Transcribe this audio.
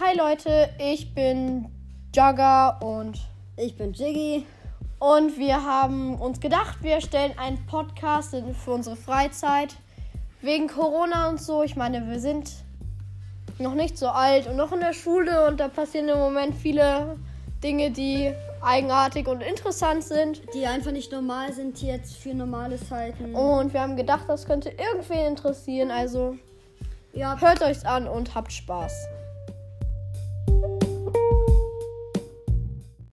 Hi Leute, ich bin Jagger und Ich bin Jiggy. und wir haben uns gedacht, wir stellen einen Podcast für unsere Freizeit wegen Corona und so. Ich meine, wir sind noch nicht so alt und noch in der Schule und da passieren im Moment viele Dinge, die eigenartig und interessant sind. Die einfach nicht normal sind jetzt für normale Zeiten. Und wir haben gedacht, das könnte irgendwen interessieren. Also Ja, hört euch's an und habt Spaß.